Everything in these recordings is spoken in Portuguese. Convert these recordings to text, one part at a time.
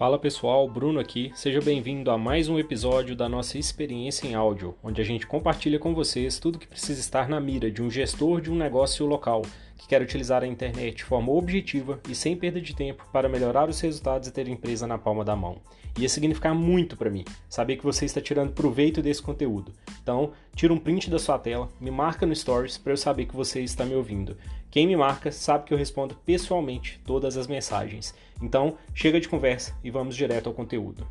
Fala pessoal, Bruno aqui. Seja bem-vindo a mais um episódio da nossa experiência em áudio, onde a gente compartilha com vocês tudo que precisa estar na mira de um gestor de um negócio local que quer utilizar a internet de forma objetiva e sem perda de tempo para melhorar os resultados e ter a empresa na palma da mão. Ia significar muito para mim saber que você está tirando proveito desse conteúdo. Então, tira um print da sua tela, me marca no Stories para eu saber que você está me ouvindo. Quem me marca sabe que eu respondo pessoalmente todas as mensagens. Então, chega de conversa e vamos direto ao conteúdo.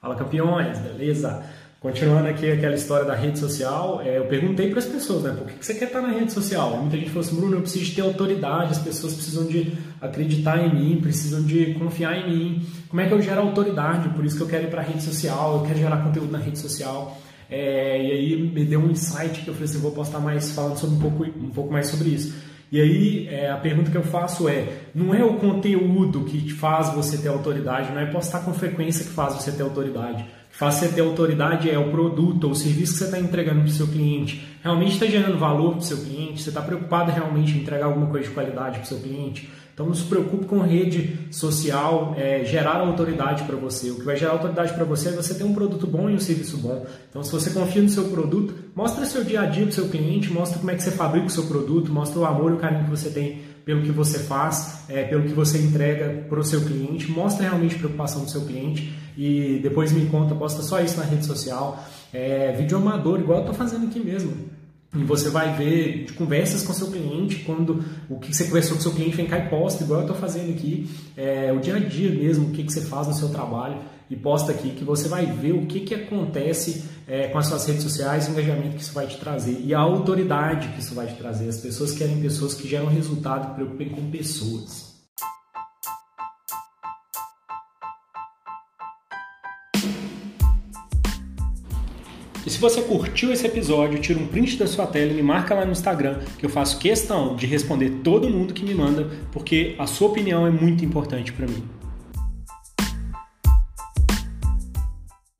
Fala campeões, beleza? Continuando aqui aquela história da rede social, é, eu perguntei para as pessoas, né, por que, que você quer estar na rede social? Muita gente falou assim, Bruno, eu preciso de ter autoridade, as pessoas precisam de acreditar em mim, precisam de confiar em mim. Como é que eu gero autoridade? Por isso que eu quero ir para a rede social, eu quero gerar conteúdo na rede social. É, e aí me deu um insight que eu falei assim, eu vou postar mais falando sobre um pouco, um pouco mais sobre isso. E aí é, a pergunta que eu faço é: não é o conteúdo que faz você ter autoridade, não é postar com frequência que faz você ter autoridade faz você ter autoridade é o produto ou o serviço que você está entregando para o seu cliente. Realmente está gerando valor para o seu cliente? Você está preocupado realmente em entregar alguma coisa de qualidade para o seu cliente? Então não se preocupe com rede social, é, gerar autoridade para você. O que vai gerar autoridade para você é você ter um produto bom e um serviço bom. Então se você confia no seu produto, mostra seu dia a dia para o seu cliente, mostra como é que você fabrica o seu produto, mostra o amor e o carinho que você tem pelo que você faz, é, pelo que você entrega para o seu cliente, mostra realmente a preocupação do seu cliente e depois me conta, posta só isso na rede social. É, vídeo amador, igual eu estou fazendo aqui mesmo. E você vai ver conversas com seu cliente, quando o que você conversou com seu cliente vem cá e posta, igual eu estou fazendo aqui, é, o dia a dia mesmo, o que, que você faz no seu trabalho e posta aqui, que você vai ver o que, que acontece é, com as suas redes sociais, o engajamento que isso vai te trazer e a autoridade que isso vai te trazer. As pessoas querem pessoas que geram resultado, preocupem com pessoas. E se você curtiu esse episódio, tira um print da sua tela e me marca lá no Instagram, que eu faço questão de responder todo mundo que me manda, porque a sua opinião é muito importante para mim.